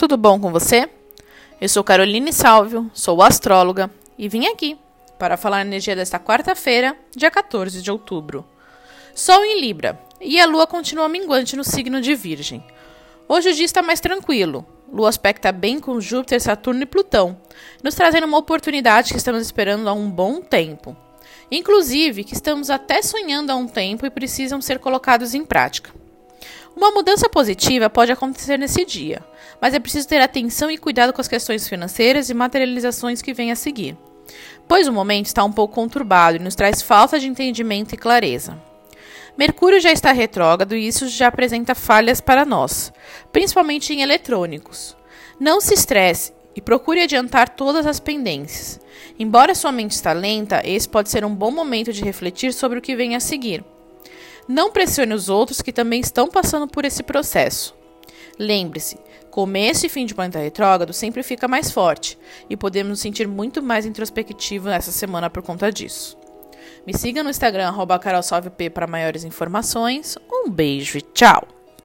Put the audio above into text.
tudo bom com você? Eu sou Caroline Salvio, sou astróloga e vim aqui para falar a energia desta quarta-feira, dia 14 de outubro. Sol em Libra e a lua continua minguante no signo de Virgem. Hoje o dia está mais tranquilo. Lua aspecta bem com Júpiter, Saturno e Plutão, nos trazendo uma oportunidade que estamos esperando há um bom tempo. Inclusive, que estamos até sonhando há um tempo e precisam ser colocados em prática. Uma mudança positiva pode acontecer nesse dia, mas é preciso ter atenção e cuidado com as questões financeiras e materializações que vêm a seguir, pois o momento está um pouco conturbado e nos traz falta de entendimento e clareza. Mercúrio já está retrógrado e isso já apresenta falhas para nós, principalmente em eletrônicos. Não se estresse e procure adiantar todas as pendências. Embora sua mente está lenta, esse pode ser um bom momento de refletir sobre o que vem a seguir. Não pressione os outros que também estão passando por esse processo. Lembre-se, começo e fim de planeta retrógrado sempre fica mais forte e podemos nos sentir muito mais introspectivo nessa semana por conta disso. Me siga no Instagram, carolsalvep para maiores informações. Um beijo e tchau!